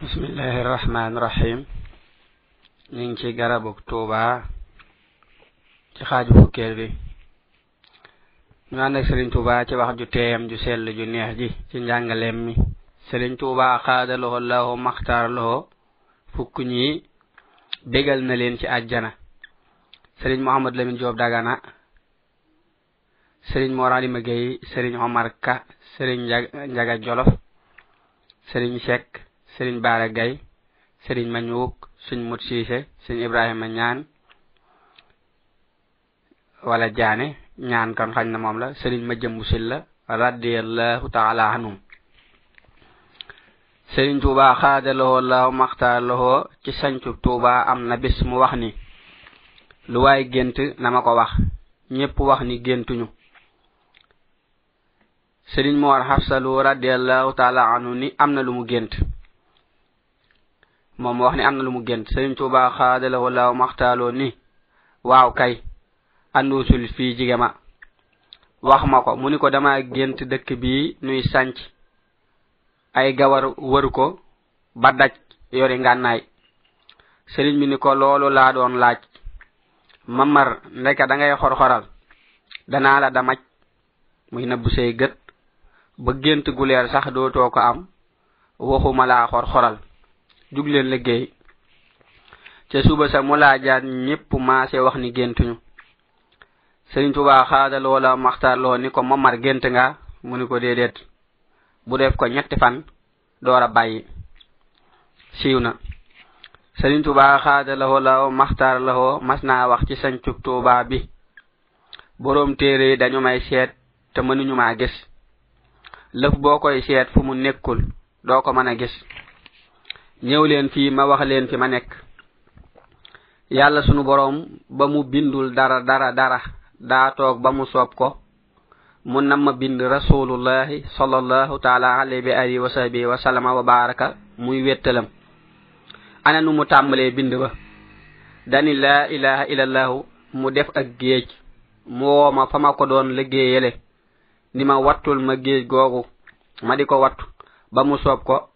bismillahi irrahmani irrahim ñu ngi ci garabuk tuuba ci xaaju fukkeel bi. Ñu ànd ak sëriñ tuuba ci wax ju teeyam ju sell ju neex ji ci njàngaleem mi. Sëriñ tuuba xaada loxo laho maxtaar loxo. Fukk ñi bégal na leen ci àjjana. Sëriñ mohamad lamin joob dagana. Sëriñ moor alima gay sëriñ omar ka sëriñ njaga jolof. Sëriñ sekk sëriñ baara gay sëriñ mañuuk suñ mut siise suñ ibrahima ñaan wala jaane ñaan kon xañ na moom la sëriñ ma jëmbu sil la radiallahu taala anhum sëriñ tuuba xaadalowoo maxtaar maxtaarlowoo ci sancu tuuba am na bis mu wax ni lu waay gént na ma ko wax ñépp wax ni géntuñu. Sëriñ moor xafsalu radiallahu taala anhu ni am na lu mu gént. moom wax ne am na lu mu gént. Sëriñ tuuba xaadalahu laaw maxtaaloo ni waaw kay anduusul fii jige ma. Wax ma ko mu ni ko dama gént dëkk bii nuy sànc. Ay gawar wër ko ba daj yori ngànnaay. Sëriñ bi ni ko loolu laa doon laaj. Mamar ndeka da ngay xorxoral. Danaa la damaj. Muy nëbb say gët. Ba gént gu leer sax dootoo ko am. Waxuma laa xorxoral. jug leen liggéey. Ca suba sa mu laajaat ñépp maase wax ni géntuñu. Sëriñ tuba xaada loola maxtaar loo ni ko mamar gént nga mu ni ko déedéet. Bu def ko ñetti fan door a bàyyi. Siiw na. Sëriñ tuba xaada lawo law maxtaar lawo mas naa wax ci sancub tuubaa bi. Boroom téere dañu may seet te mënuñu maa gis. Lëf boo koy seet fu mu nekkul doo ko mën a gis. ñëw leen fii ma wax leen fi ma nekk. Yàlla sunu boroom ba mu bindul dara dara dara daa toog ba mu soob ko. Mu nam ma bind rasulullahi sallallahu taala alayhi bi alihi wa sahbihi wa sallama wa baraka muy wettalam. Ana nu mu tàmbalee bind ba? Dani la ilaha illallahu mu def ak géej. Mu woo ma fa ma ko doon liggéeyale. Ni ma wattul ma géej googu ma di ko wattu. Ba mu soob ko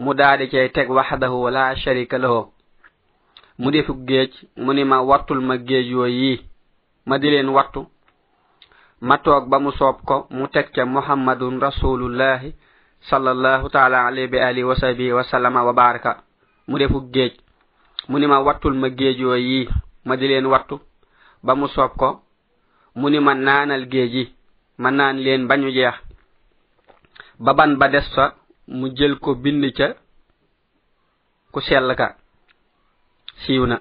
mu daadi cay teg waxdahu wala sharika lahu. Mu defu géej mu ni ma wattul ma géej yooyu yi ma di leen wattu. Ma toog ba mu soob ko mu teg ca muhammadun rasulullahi sallallahu taala alayhi bi alihi wa sahbihi wa sallama wa baraka. Mu defu géej mu ni ma wattul ma géej yooyu yi ma di leen wattu. Ba mu soob ko mu ni ma naanal géej yi ma naan leen bañu jeex. Ba ban ba des fa mu jël ko bind ca ku sell ka. Siiw na.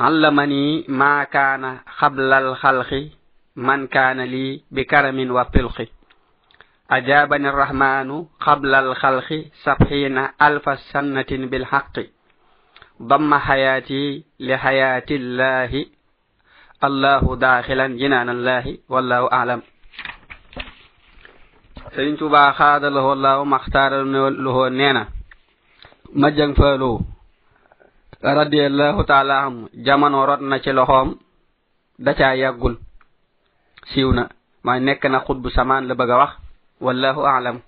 علمني ما كان قبل الخلق من كان لي بكرم وطلق أجابني الرحمن قبل الخلق سبحين ألف سنة بالحق ضم حياتي لحياة الله الله داخلا جنان الله والله أعلم sëriñ Tuubaa xaada la wallaahu maxtaara lahu nee na majjang faalo radiallahu taala anhu jamono rot na ci loxoom da caa yàggul. Siiw na maa nekk na xutbu samaan la bëgg a wax wallahu aalam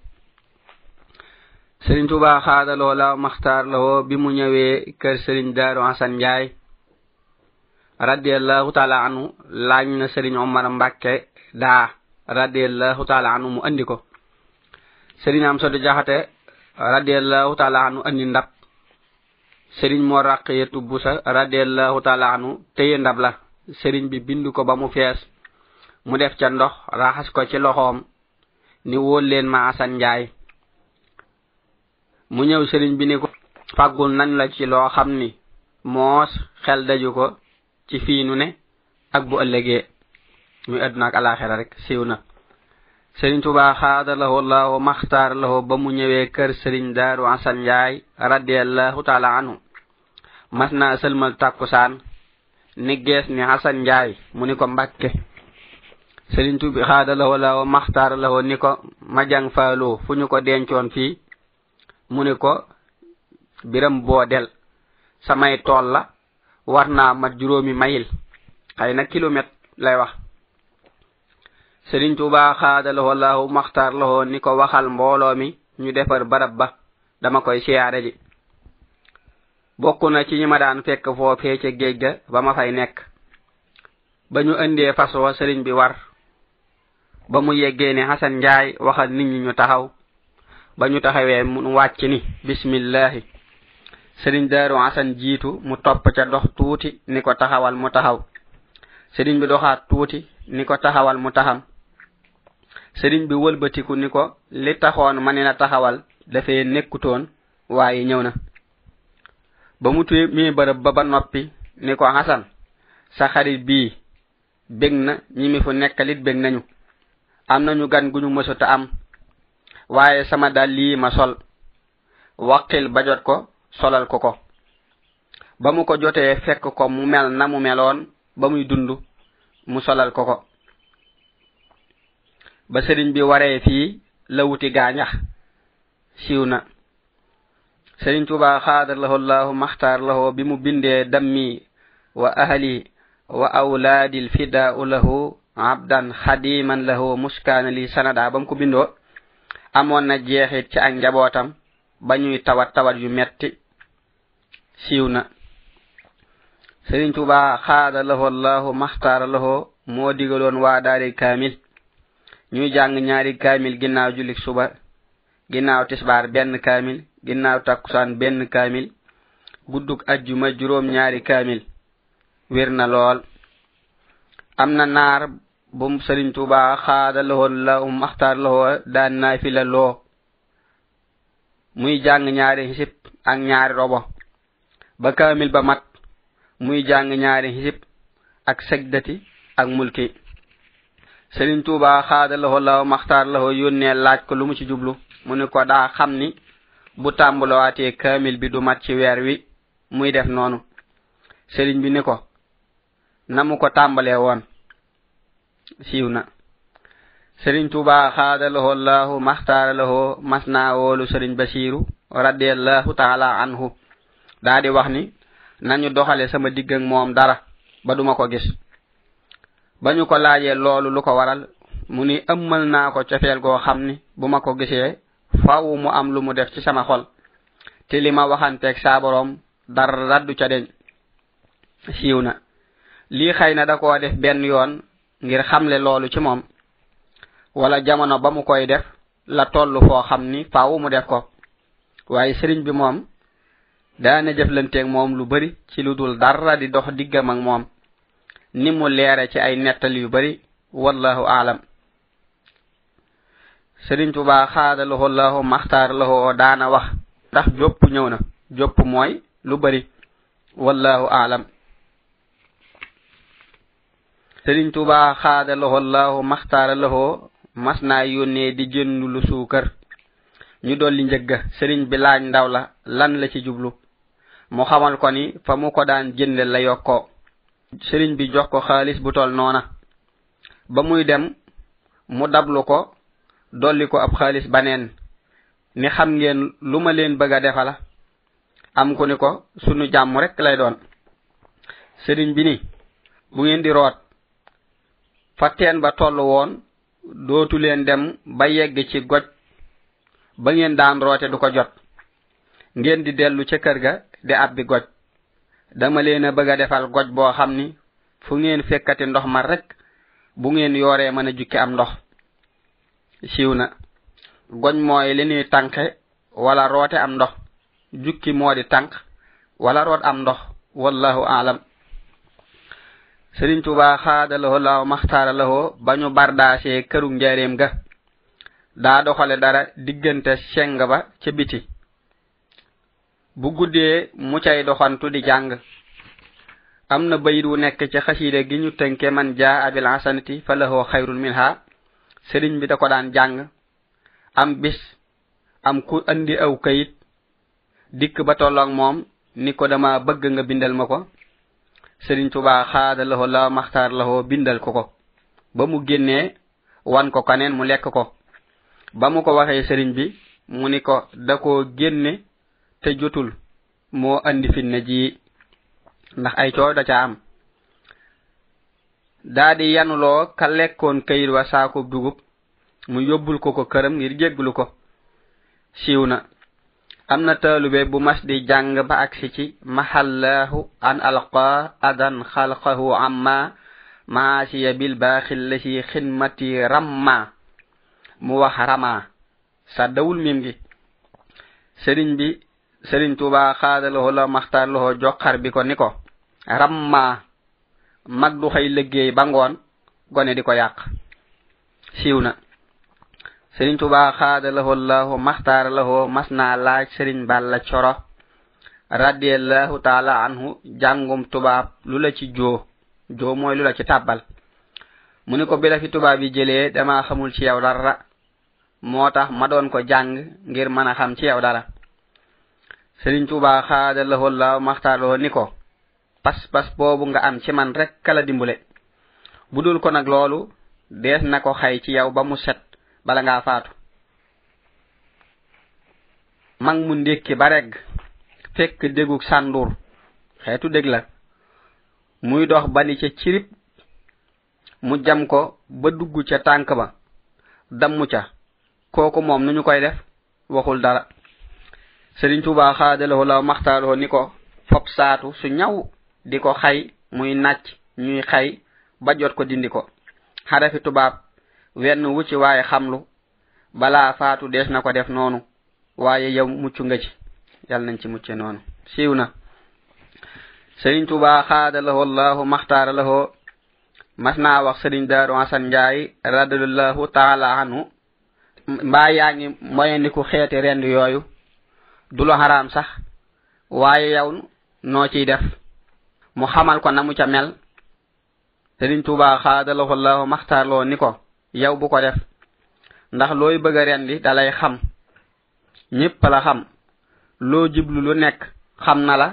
sëriñ Tuubaa xaada loola maxtaar lawoo bi mu ñëwee kër sëriñ Daaru hasan Njaay. Radiallahu taala anhu laaj na sëriñ Omar Mbàkke daa radiallahu taala anhu mu andi ko. serigne am sodu jaxate radiyallahu ta'ala anu andi ndab. Serigne mo raqiyatu busa radiyallahu ta'ala anu teye ndab la. Serigne bi bindu ko ba mu fees. Mu def ca ndox raxas ko ci loxoom ni wóol leen ma asan njaay mu ñëw sëriñ bi ni ko fàggul nañ la ci loo xam ni moos xel daju ko ci fiinu ne ak bu ëllëgee. Muy àdduna ak alaxira rek siiw na. sëriñ tubaa xaadalahu allahu maxtaar lahu ba mu ñëwee kër sëriñ daaru asan njaay radiallahu taala anhu. Mas naa sëlmal tàkkusaan ni gees ni asan njaay mu ni ko mbàkke. Sëriñ tubi xaadalahu allahu maxtaar lahu ni ko ma jang faaloo fu ñu ko dencoon fii mu ni ko biram boo del samay tool la war naa mat juróomi mayil. Xëy na kilomètre lay wax. sëriñ tuuba xaadalahu allahu maxtaar lahu ni ko waxal mbooloo mi ñu defar barab ba dama koy siyaare ji. Bokk na ci ñi ma daan fekk foofee ca géej ga ba ma fay nekk. Ba ñu indee fas wa sëriñ bi war. Ba mu yeggee ne xasan njaay waxal nit ñi ñu taxaw. Ba ñu taxawee mu wàcc ni bismillahi sëriñ daaru xasan jiitu mu topp ca dox tuuti ni ko taxawal mu taxaw. Sëriñ bi doxaat tuuti ni ko taxawal mu taxam. sëriñ bi wëlbatiku ni ko li taxoon ma ne na taxawal dafee nekkutoon waaye ñëw na. Ba mu mi bërëb ba ba noppi ni ko xasan sa xarit bii bég na ñi mi fu nekkalit bég nañu. Am nañu gan gu ñu mësuta am waaye sama dal lii ma sol. Waqil ba jot ko solal ko ko. Ba mu ko jotee fekk ko mu mel na mu meloon ba muy dund mu solal ko ko. ba sëriñ bi waree fii la wuti gaañax. Siiw na. Sëriñ tuba xaadar lahu llahu maxtaar lahu bi mu bindee dammi wa ahli wa awlaadi lfidaau lahu abdan xadiman lahu muskaana li sanada ba mu ko bindoo. Amoon na jeexit ci ak njabootam ba ñuy tawat tawat yu metti. Siiw na. Sëriñ tuba xaada lahu llahu maxtaar lahu moo digaloon waa daari kaamil. ñuy jàng ñaari kaamil ginnaaw julik suba ginnaaw tisbaar benn kaamil ginnaaw takkusaan benn kaamil gudduk ajjuma juróom ñaari kaamil. Wér na lool. Am na naar bum sëriñ tuuba xaada lahoon la um maxtaar lahoo daan naa fi la loo. Muy jàng ñaari hisib ak ñaari robo. Ba kaamil ba mat muy jàng ñaari hisib ak segdati ak mulki. Serigne Touba xaadalahoo law maxtaar lahoo yónnee laaj ko lu mu ci jublu. Mu ni ko daa xam ni bu tàmbulawaatee kaamil bi du mat ci weer wi muy def noonu. Serigne bi ni ko na mu ko tàmbalee woon? Siiw na. Serigne Touba xaadalahoo laahu maxtaar lahoo mas naa woolu Serigne Basiiru radiallahu taala anhu. Daa di wax ni nañu doxale sama digg ak moom dara ba duma ko gis. ba ñu ko laajee loolu lu ko waral mu ni ëmmal naa ko cofeel goo xam ni bu ma ko gisee faw mu am lu mu def ci sama xol. Te li ma waxanteeg saa boroom dara raddu ca deñ. Siiw na. Lii xëy na da koo def benn yoon ngir xamle loolu ci moom. Wala jamono ba mu koy def la tollu foo xam ni faw mu def ko. Waaye sëriñ bi moom daana jëflanteeg moom lu bari ci lu dul dara di dox diggam ak moom. ni mu leere ci ay nettal yu bari wallahu aalam. Sëriñ tuba xaadalahu lahu maxtaar lahu o daana wax ndax jopp ñëw na jopp mooy lu bari wallahu aalam. Sëriñ tuba xaadalahu lahu maxtaara lahu mas naa yónnee di jënd lu suukar. Ñu dolli njëgga sëriñ bi laaj ndaw la lan la ci jublu? Mu xamal ko ni fa mu ko daan jënde la yokkoo. sëriñ bi jox ko xaalis bu tol noona. ba muy dem mu dablu ko dolli ko ab xaalis baneen ni xam ngeen lu ma leen bëgg a defala. am ku ni ko sunu jàmm rek lay doon. sëriñ bi ni bu ngeen di root fa teen ba toll woon dootu leen dem ba yegg ci goj ba ngeen daan roote du ko jot. ngeen di dellu ca kër ga di abbi goj. dama leen a bëgg a defal goj boo xam ni fu ngeen fekkati ndox ma rek bu ngeen yooree mën a jukki am ndox. Siiw na. Goj mooy li ñuy tànke wala roote am ndox. Jukki moo di tànk wala root am ndox. Wallahu aalam sëriñ tuba xaadalahoo maxtaara maxtaaralahoo ba ñu bardaasee këru njareem ga. Daa doxale dara diggante seng ba ca biti. bu guddee mu cay doxantu di jàng. Am na bayit wu nekk ci xasiide gi ñu tënke man jaa abil hasanati fa lahoo xayrun minha sëriñ bi da ko daan jàng. Am bis am ku andi aw kayit dikk ba tolloog moom ni ko dama bëgg nga bindal ma ko. Sëriñ tubaa xaada laho la maxtaar laho bindal ko ko. Ba mu génnee wan ko kaneen mu lekk ko. Ba mu ko waxee sëriñ bi mu ni ko da koo génne te jotul moo andi finne ji ndax ay coow da ca am. Daa di yanuloo ka lekkoon kayit wa saakub dugub mu yóbbul ko ko këram ngir jégglu ko. Siiw na. Am na taalube bu mas di jàng ba agsi ci mahallahu an alqa adan xalqahu amma maasiya bil baaxil la si xinmati ramma mu wax rama sa dawul mim gi. Sëriñ bi serigne touba xaadaloho la maxtaarloho joxar bi ko ni ko ramma mag du xëy liggéey ba ngoon gone di ko yàq. Siiw na. Serigne touba xaadaloho lahu maxtaaraloho mas naa laaj serigne balla coro radiallahu taala anhu jàngum tubaab lu la ci joo joo mooy lu la ci tàbbal. Mu ni ko bi la fi tubaab yi jëlee dama xamul ci yow dara moo tax ma doon ko jàng ngir mën a xam ci yow dara. sëriñ tuuba xaadalahoo laaw maxtaarloo ni ko pas pas boobu nga am ci man rek kala dimbule. Bu dul ko nag loolu dees na ko xay ci yow ba mu set bala ngaa faatu. Mag mu ndékki ba regg fekk dégug sàndur xeetu dég la. Muy dox bani ca cirib mu jam ko ba dugg ca tànk ba damm ca. Kooku moom nu ñu koy def waxul dara. Serigne Touba xaadalahu la maxtaaroo ni ko fop saatu su ñaw di ko xay muy nàcc ñuy xay ba jot ko dindi ko. Xarafi tubaab wenn wu ci waaye xamlu balaa faatu dees na ko def noonu waaye yow mucc nga ci. Yal nañ ci mucce noonu. Siiw na. Sëriñ tuba xaadalahu allahu maxtaara laho mas naa wax sëriñ daaru asan njaay radiallahu taala anhu mbaa yaa ngi moyendiku xeeti rend yooyu. du lu xaraam sax waaye yow noo ciy def? Mu xamal ko na mu ca mel. Sëriñ tuuba xaadalahu allahu maxtaarloo ni ko yow bu ko def ndax looy bëgg a rendi dalay xam. Ñépp la xam. Loo jiblu lu nekk xam na la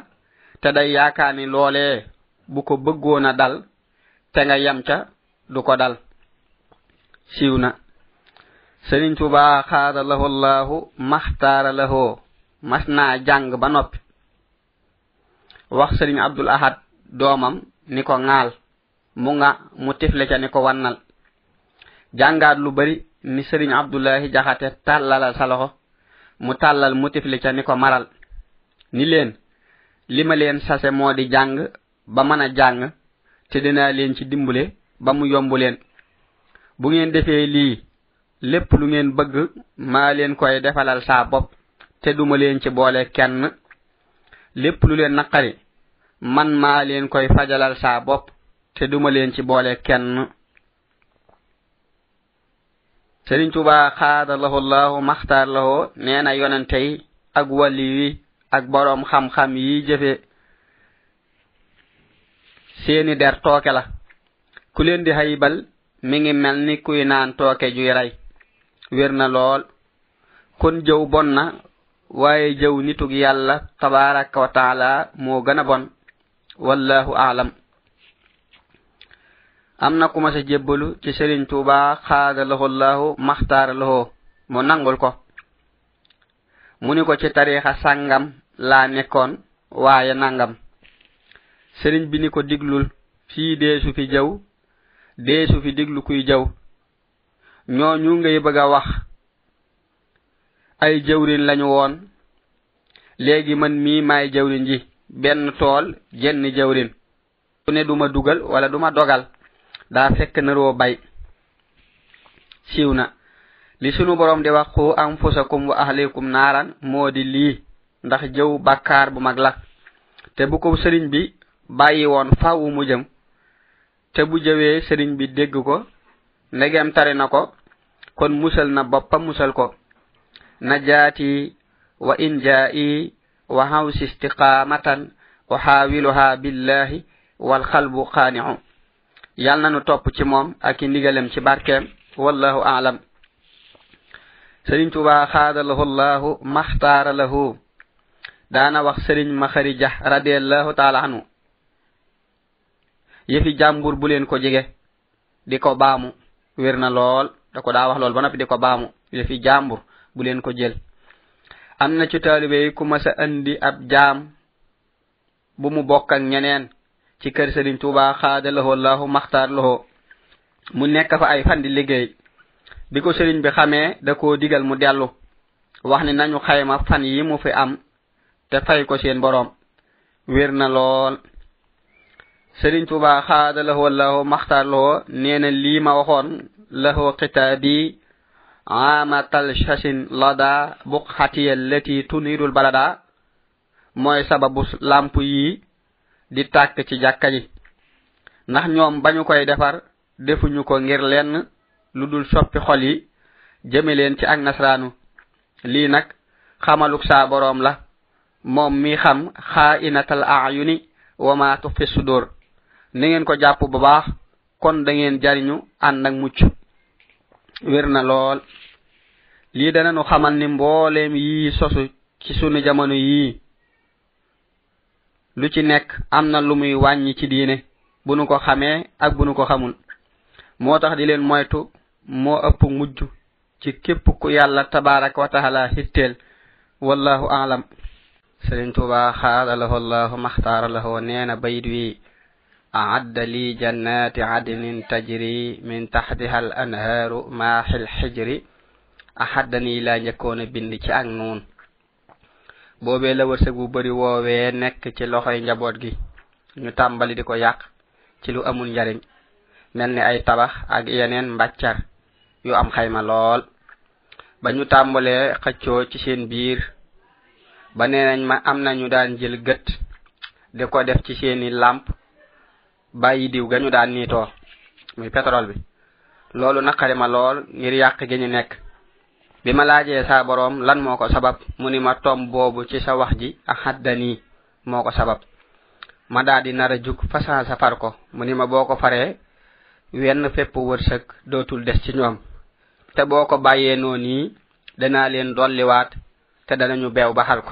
te day yaakaar ni loolee bu ko bëggoon a dal te nga yem ca du ko dal. Siiw na. Sëriñ tuuba xaadalahu allahu maxtaara lahoo mas naa jàng ba noppi. Wax sëriñ abdul ahad doomam ni ko ŋaal mu nga mu tifle ca ni ko wannal. Jàngaat lu bari ni sëriñ abdullahi jaxate tàllalal sa loxo mu tàllal mu tifle ca ni ko maral. Ni leen li ma leen sase moo di jàng ba mën a jàng te dinaa leen ci dimbule ba mu yomb leen. Bu ngeen defee lii lépp lu ngeen bëgg maa leen koy defalal saa bopp. te duma leen ci boole kenn. Lépp lu leen naqari man maa leen koy fajalal saa bopp te duma leen ci boole kenn. Sëriñ tuba xaadalahu llahu maxtaar lahoo nee na yonente yi ak wali yi ak boroom xam-xam yi jëfe seeni der tooke la. Ku leen di haybal mi ngi mel ni kuy naan tooke juy rey. Wér na lool. Kon jëw bon na waaye jëw nitug yàlla tabaraka wa taala moo gën a bon. wallahu aalam. am na ku ma sa jébbalu ci sëriñ tuuba xaada lahu llahu maxtaara lahu mu nangul ko. mu ni ko ci tariixa sàngam laa nekkoon waaye nangam. Sëriñ bi ni ko diglul fii deesu fi jaw deesu fi diglu kuy jaw ñoo ñu ngay bëgg a wax ay jawrin lañu woon. Léegi man mii maay jawrin ji. Benn tool jenn jawrin su ne duma dugal wala duma dogal. Daa fekk naroo bay. Siiw na. Li sunu borom di wax ku anfusakum wa ahlikum naaran. Moo di lii. Ndax jëw bàkkaar bu mag la. Te bu ko sëriñ bi bàyyi woon faaw mu jëm. Te bu jëwee sëriñ bi dégg ko ndegem tari na ko kon musal na boppam musal ko. najati wa in ja'i wa hawsi istiqamatan o hawiluha billahi walhalbu qani'u yal nanu topp ci moom ak i ndigalem ci barkeem wallahu alam. Sëriñ tuba xaadalahu llahu maxtaara lahu. Daana wax sëriñ maxari radiallahu taala anhu. Yëfi jàmbur bu leen ko jege di ko baamu. Wér na lool da ko daa wax lool ba noppi di ko baamu. Yëfi jàmbur. bu leen ko jël. Am na ci taalibe yi ku masa andi ab jaam bu mu bokk ak ñeneen ci kër sëriñ tuuba xaada lahoo laahu maxtaar lahoo mu nekk fa ay fan di liggéey. Bi ko sëriñ bi xamee da koo digal mu dellu. Wax ni nañu xayma fan yi mu fi am te fay ko seen boroom. Wér na lool. Sëriñ tuuba xaada lahoo laahu maxtaar lahoo nee na lii ma waxoon lahoo xitaabi ama talshasin lada buqxatiya allati tunirul balada mooy sababu làmp yi di tàkk ci jàkka ji. Ndax ñoom bañu koy defar defuñu ko ngir lenn lu dul soppi xol yi jëme leen ci ak nasraanu lii nag xamaluk saa boroom la. Moom mi xam xaa inatal ayuni wa ma tufi sudur. Ni ngeen ko jàpp bu baax kon da ngeen jariñu ànd ak mucc. wér na lool. Lii dananu xamal ni mbooleem yii sosu ci sunu jamono yii lu ci nekk am na lu muy wàññi ci diine bu nu ko xamee ak bu nu ko xamul. Moo tax di leen moytu moo ëpp mujj ci képp ku yàlla tabaraka wa taala hitteel wallahu alam. Sëriñ tuuba xaalalahu allahu maxtaaralahu lahu neena bayit wi أعد لي جنات عدن تجري من تحتها الأنهار ماح الحجر أحدني لا يكون بند ci ak noon boobee la wërsëg bu bari woowee nekk ci loxoy njaboot gi ñu tàmbali di ko yàq ci lu amul njariñ mel ni ay tabax ak yeneen mbàccar yu am xayma lool ba ñu tàmbalee xëccoo ci seen biir ba nee nañ ma am nañu daan jël gët di ko def ci seeni làmp bàyyi diw gañu daan niitoo muy pétrole bi. Loolu naqari ma lool ngir yàq gi ñu nekk. Bi ma laajee saa boroom lan moo ko sabab mu ni ma tom boobu ci sa wax ji ahaddanii moo ko sabab. Ma daa di nar a jug fasaan sa far ko mu ni ma boo ko faree wenn fépp wërsëg dootul des ci ñoom. Te boo ko bàyyee noo nii danaa leen dolliwaat te danañu beew baxal ko.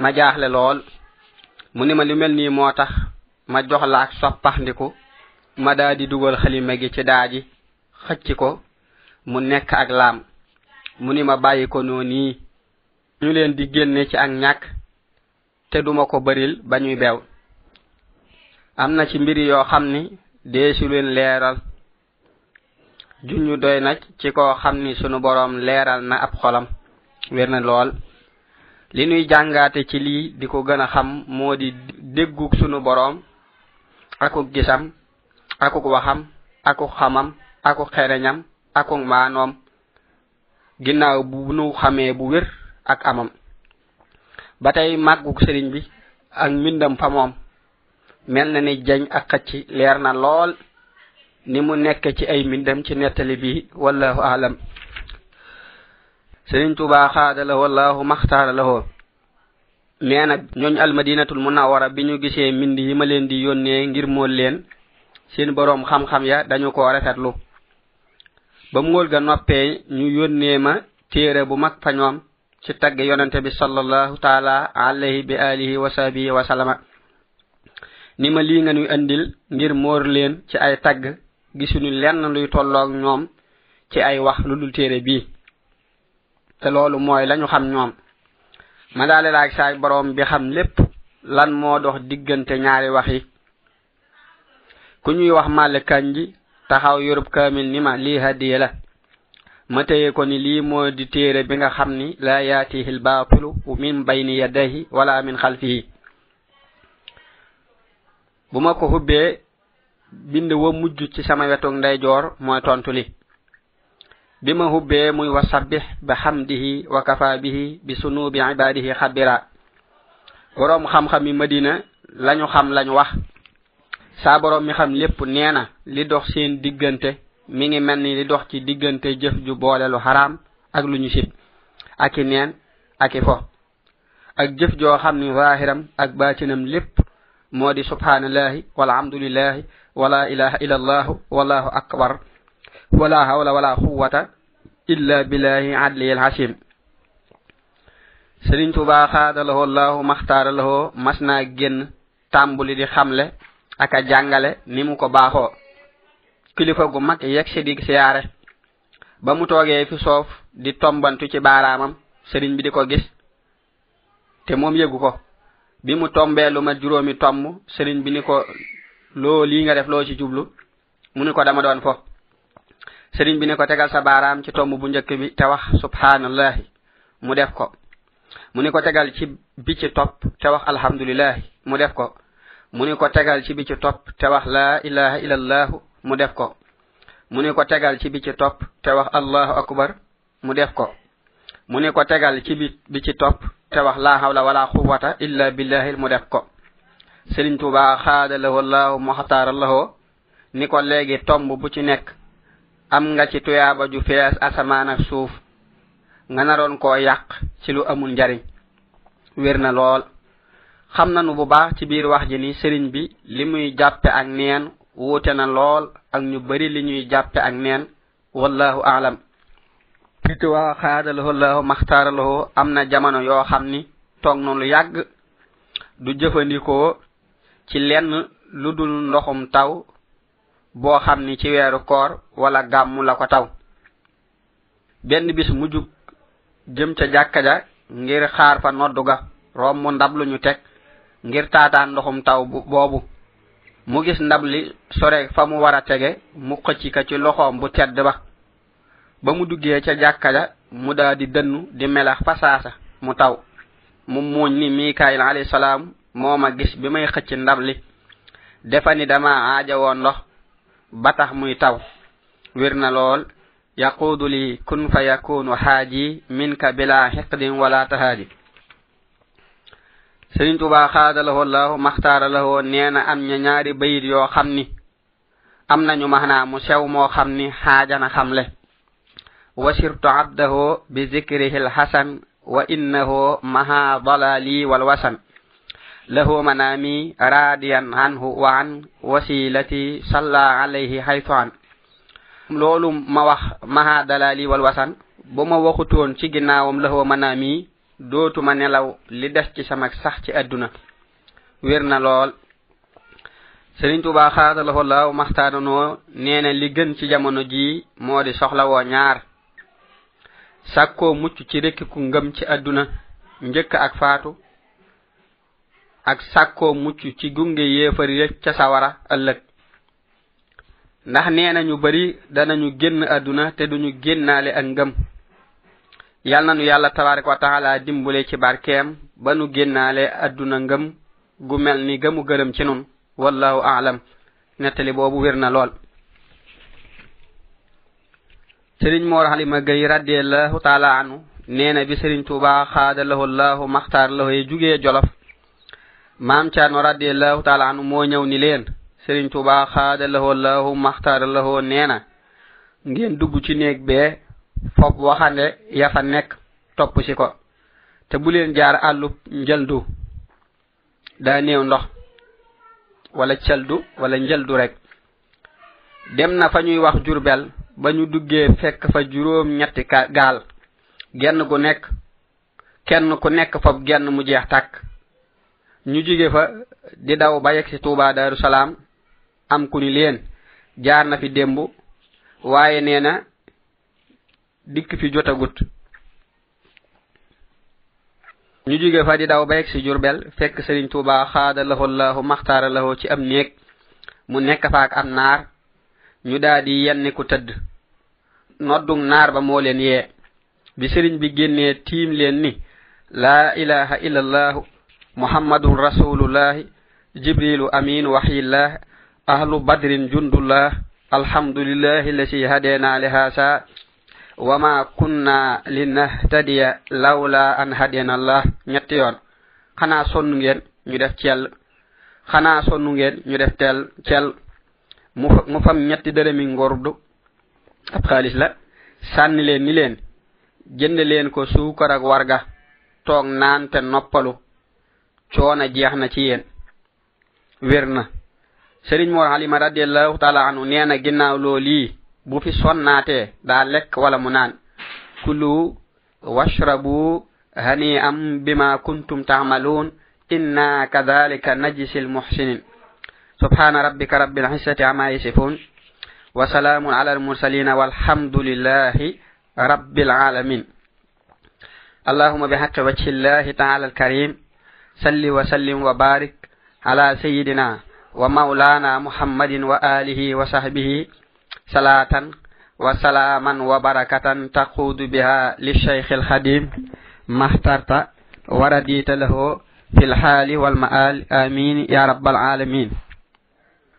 Ma jaaxle lool mu ni ma lu mel nii moo tax ma jox laak soppaxndiku ma daa di dugal xalima gi ci daaji xëcc ko mu nekk ak laam. Mu ni ma bàyyi ko noonii ñu leen di génne ci ak ñàkk te duma ko bëril ba ñuy beew. Am na ci mbiri yoo xam ni deesu leen leeral. Juñu doy na ci koo xam ni sunu boroom leeral na ab xolam. Wér na lool. Li nuy jàngaate ci lii di ko gën a xam moo di déggug sunu boroom akuk gisam akuk waxam akuk xamam akuk xereñam akuk maanoom ginnaaw bu nu xamee bu wér ak amam. Ba tey màggug sëriñ bi ak mbindam fa moom. Mel na ni jañ ak xëcc leer na lool. Ni mu nekk ci ay mbindam ci nettali bi wallahu aalam. Sëriñ tubaa xaada la wallahu maxtaara la nee na ñooñ almadinatul munawara bi ñu gisee mbind yi ma leen di yónnee ngir mool leen seen boroom xam-xam ya dañu ko rafetlu. Ba mool ga noppee ñu yónnee ma téere bu mag fa ñoom ci tagg yonente bi sallallahu taala alayhi bi alihi wa sahbihi wa salama ni ma lii nga nuy andil ngir moor leen ci ay tagg gisuñu lenn luy tolloog ñoom ci ay wax lu dul téere bii. Te loolu mooy lañu xam ñoom. ma daale laaj saay borom bi xam lépp lan moo dox diggante ñaari wax yi ku ñuy wax màll kanji taxaw yorub kamil ni ma lii hadiya la. Ma téye ko ni lii moo di téere bi nga xam ni la yaatihi lbaatilu min bayni yadayhi wala min xalfihi. Bu ma ko hubbee bind wa mujj ci sama wetug ndeyjoor mooy tontu li. bima hubbe muy wa sabbih bi hamdihi wa kafa bihi bi sunubi ibadihi khabira. Borom xam-xam yi madina lañu xam lañu wax. Saa borom mi xam lépp nee na li dox seen diggante mi ngi mel ni li dox ci diggante jëf ju boole lu haram ak lu ñu sib. Ak i neen ak i fo. Ak jëf joo xam ni zahiram ak baatinam lépp moo di subhanallahi walhamdulillahi wala ilaha illa allahu wallahu akbar. wala hawla wala quwwata illa billahi adliyel hasim serigne touba khadalahu allah maxtaaralahoo mas naa génn tàmbuli di xamle aka jangale jàngale ni mu ko baxo kilifa gu mag yegg si di siyaare. Ba mu toge fi sof di tombantu ci baramam serigne bi di ko gis. Te mom yëgu ko. Bi mu tombe lu ma juromi tomb serigne bi ni ko lo li nga def lo ci jublu? Mu ni ko dama don fo. sëriñ bi ne ko tegal sa baaraam ci tomb bu njëkk bi te wax subhanallahi mu def ko. Mu ni ko tegal ci bi ci topp te wax alhamdulilahi mu def ko. Mu ni ko tegal ci bi ci topp te wax laa ilaha illallahu. Mu def ko. Mu ni ko tegal ci bi ci topp te wax allahu akbar. Mu def ko. Mu ni ko tegal ci bi bi ci topp te wax laa hawla wala quwwata illa billahi. Mu def ko. Sëriñ tuubaa xaada lahu allahu muxtaara lahu ni ko léegi tomb bu ci nekk am nga ci tuyaaba ju fees asamaan ak suuf. Nga naroon koo yàq ci lu amul njariñ. Wér na lool. Xam nanu bu baax ci biir wax ji ni sëriñ bi li muy jàppe ak neen wuute na lool ak ñu bari li ñuy jàppe ak neen. Wallahu aalam fituwaa xaadalahu lahu maxtaaralahu am na jamono yoo xam ni toog na lu yàgg. Du jëfandikoo ci lenn lu dul ndoxum taw boo xam ni ci weeru koor wala gàmmu la ko taw. Benn bis mu jug jëm ca jàkka ja ngir xaar fa noddu ga romb ndab lu ñu teg ngir taataan ndoxum taw boobu. Mu gis ndab li sore fa mu war a tege mu xëcc ka ci loxoom bu tedd ba. Ba mu duggee ca jàkka ja mu daa di dënnu di melax fa saasa mu taw. Mu muuñ ni mikaayil alayhi salaam moo ma gis bi may xëcc ndab li. Defa ni dama aaja woon ndox. Ba tax muy taw wir na lool yaquudu li kun fa yakunu xaaji minka bila xiqdin wala tahaadi sëriñ tuba xaadalahu allahu maxtaaralahu nee na am ña ñaari bayit yoo xam ni am nañu maxnaa mu sew moo xam ni xaajana xamle wasirtu abdahu bi zikrihi lxasan wa innahu maha له منامي راديا عنه وعن وسيلتي صلى عليه حيث عن لولو ما وخ ما دلالي والوسن بما وخطون ci ginnaawam lahu manami dootuma nelaw li des ci sama sax ci aduna wér na lool. Sëriñ tuba xaadalahu laaw maxtaananoo nee na li gën ci jamono ji moo di soxlawoo ñaar. Sàkkoo mucc ci rekkiku ngëm ci aduna njëkk ak faatu ak sàkkoo mucc ci gunge yéefari rek ca sawara ëllëg. Ndax nee nañu bari danañu génn àdduna te duñu génnaale ak ngëm. Yal nanu yàlla tabaraka wa taala dimbule ci barkeem ba nu génnaale àdduna ngëm gu mel ni gëmu gërëm ci nun. Wallahu aalam nettali boobu wér na lool. Sëriñ moor xalima gay radiallahu taala anu nee na bi sëriñ tuuba xaadalahu allahu maxtaar lahu yi jugee jolof maam Thierno radiallahu taala anu moo ñëw ni leen Serigne Touba xaadalahoo lahu maxtaara lahoo nee na ngeen dugg ci néeg bee fob waxande ya fa nekk topp si ko. Te bu leen jaar àllub njëldu daa néew ndox wala caldu wala njëldu rek. Dem na fa ñuy wax jurbel ba ñu duggee fekk fa juróom ñetti gaal. Genn gu nekk kenn ku nekk fop genn mu jeex tàkk. ñu jóge fa di daw ba yegg si tuuba daru salaam am ku ni leen jaar na fi démb waaye nee na dikk fi jotagut. Ñu jóge fa di daw ba yegg si jurbel fekk sëriñ tuuba xaada lahu llahu maxtaara lahu ci am néeg mu nekk fa ak am naar ñu daa di yenni ku tëdd. Noddung naar ba moo leen yee. Bi sëriñ bi génnee tiim leen ni laa ilaha illallahu muhammadun rasulullahi jibrilu amin wahillah ahlu badrin jundullah alhamdulillahi lati hadena lihasa wama kunna linahtadiya lawla an hadena allah. Ñetti yoon. Xana sonnu ngeen ñu def cel xana sonnu ngeen ñu def tel cel mu fam ñetti dërëmi ngordu. Ab xaalis la. Sànni leen ni leen. Jënd leen ko suukar ak warga. Toog naan te noppalu. Coona jeex na ci yéen wér na sëriñ moor halima radiallahu taala anu nee na ginnaaw loolii bu fi sonnaatee daa lekk wala mu naan kulu washrabu hani am bima kuntum taamaluun inna kadhalika najisi almuhsinin subhana rabbika rabbil izzati amma yasifun wa salamun ala almursalin walhamdulillahi rabbil alamin salli wa sallim wa barik ala sayidina wa maulana muhammadin wa alihi wa sahbihi salatan wa salaman wa barakatan taqudu biha lishaykh alhadim mahtarta waradita lahu fi lhaali walma'al amin ya rabbal alamin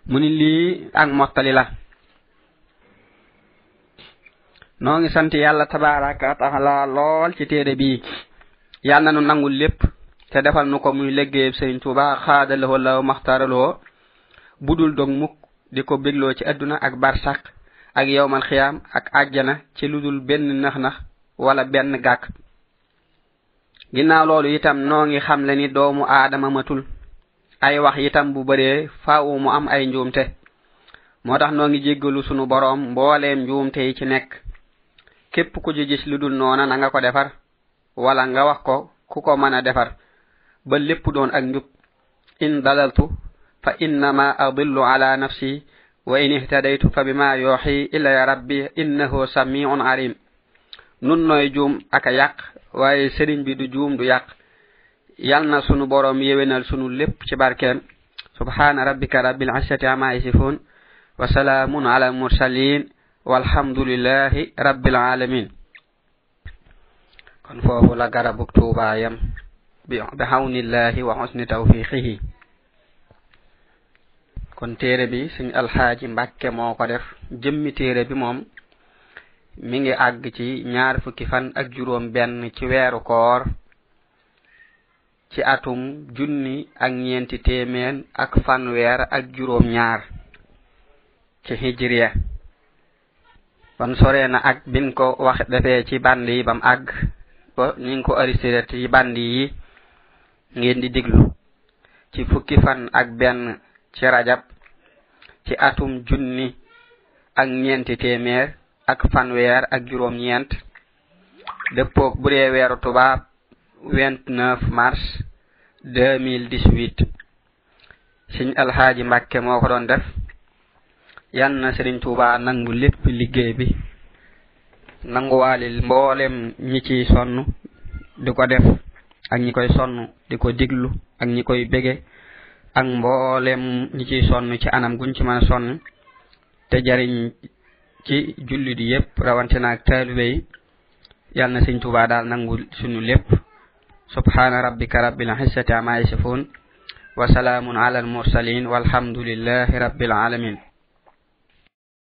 muni lii ak mottali la. Noo ngi sant yàlla tabaraka taala lool ci téere bii. Yàlla na nu nangul lépp. te defal nu ko muy liggéeyab sëriñ tuuba xaadalawoo law maxtaaralawoo budul dog mukk di ko bégloo ci àdduna ak barsàq ak yowmal xiyaam ak àjjana ci ludul benn nax-nax wala benn gàkk. Ginnaaw loolu itam noo ngi xam le ni doomu aadama matul. Ay wax itam bu bëree faawu mu am ay njuumte. Moo tax noo ngi jéggalu sunu boroom mbooleem njuumte yi ci nekk. Képp ku ji gis lu dul noona na nga ko defar wala nga wax ko ku ko mën a defar. Ba lépp doon ak njub in dalaltu fa innama adillu ala nafsi wa in ihtadaytu fa bima yuhi illa rabbi innahu samiun alim nun nooy juum ak a yàq waaye sëriñ bi du juum du yàq yal na sunu borom yewenal sunu lépp ci barkeem subhana rabbika rabbil izzati amma yasifun wa salaamun ala mursalin walhamdulillahi rabbil alamin kon foofu la garabuk tuubaayam bihawnillahi wa husni tawfiqihi. Kon téere bi suñ alxaaji mbàkke moo ko def. Jëmmi téere bi moom mi ngi àgg ci ñaar fukki fan ak juróom benn ci weeru koor ci atum junni ak ñeenti téeméen ak fanweer ak juróom ñaar ci hijriya. Kon sore na ak bin ko wax defee ci band yi bam àgg ba ni ko aristote yi band yi ngeen di diglu ci fukki fan ak benn ci rajab ci atum junni ak ñeenti téeméer ak fanweer ak juróom ñeent dëppoog bu dee weeru tubaab 29 mars 2018 siñ alhaaji mbàkke moo ko doon def. Yan na sëriñ tuuba nangu lépp liggéey bi nanguwaalil mboolem ñi ci sonn di ko def. ak ñi koy sonn di ko diglu ak ñi koy bége ak mboolem ñi ciy sonn ci anam guñ ci mën a sonn te jariñ ci jullit yépp rawante naag taalibe yi. Yàlla na sëñ tubaa daal nangu sunu lépp. Subhana rabbika rabbil izzati amma yasifun wa salaamun ala al mursalin walhamdulillahi rabbil alamin